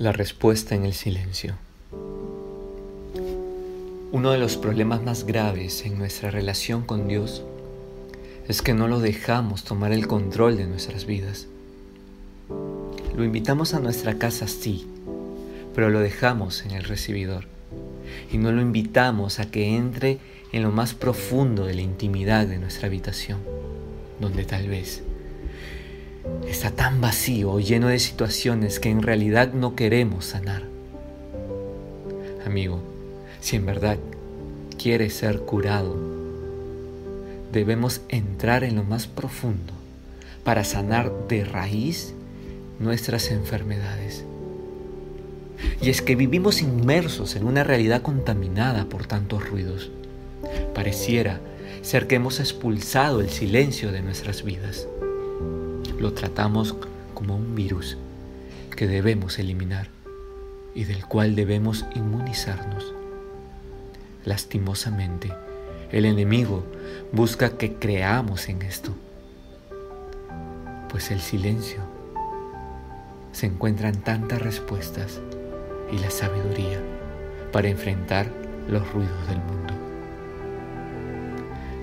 La respuesta en el silencio. Uno de los problemas más graves en nuestra relación con Dios es que no lo dejamos tomar el control de nuestras vidas. Lo invitamos a nuestra casa, sí, pero lo dejamos en el recibidor y no lo invitamos a que entre en lo más profundo de la intimidad de nuestra habitación, donde tal vez está tan vacío lleno de situaciones que en realidad no queremos sanar. Amigo, si en verdad quieres ser curado, debemos entrar en lo más profundo para sanar de raíz nuestras enfermedades. Y es que vivimos inmersos en una realidad contaminada por tantos ruidos. Pareciera ser que hemos expulsado el silencio de nuestras vidas lo tratamos como un virus que debemos eliminar y del cual debemos inmunizarnos. Lastimosamente, el enemigo busca que creamos en esto, pues el silencio se encuentran tantas respuestas y la sabiduría para enfrentar los ruidos del mundo.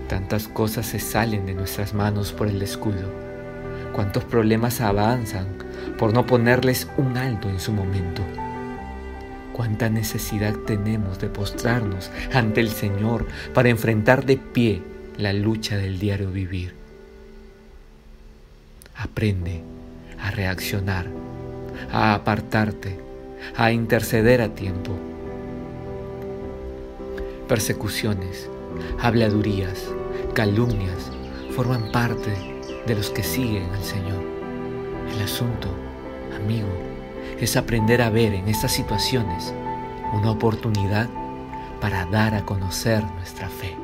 Tantas cosas se salen de nuestras manos por el descuido cuántos problemas avanzan por no ponerles un alto en su momento. Cuánta necesidad tenemos de postrarnos ante el Señor para enfrentar de pie la lucha del diario vivir. Aprende a reaccionar, a apartarte, a interceder a tiempo. Persecuciones, habladurías, calumnias forman parte de los que siguen al Señor. El asunto, amigo, es aprender a ver en estas situaciones una oportunidad para dar a conocer nuestra fe.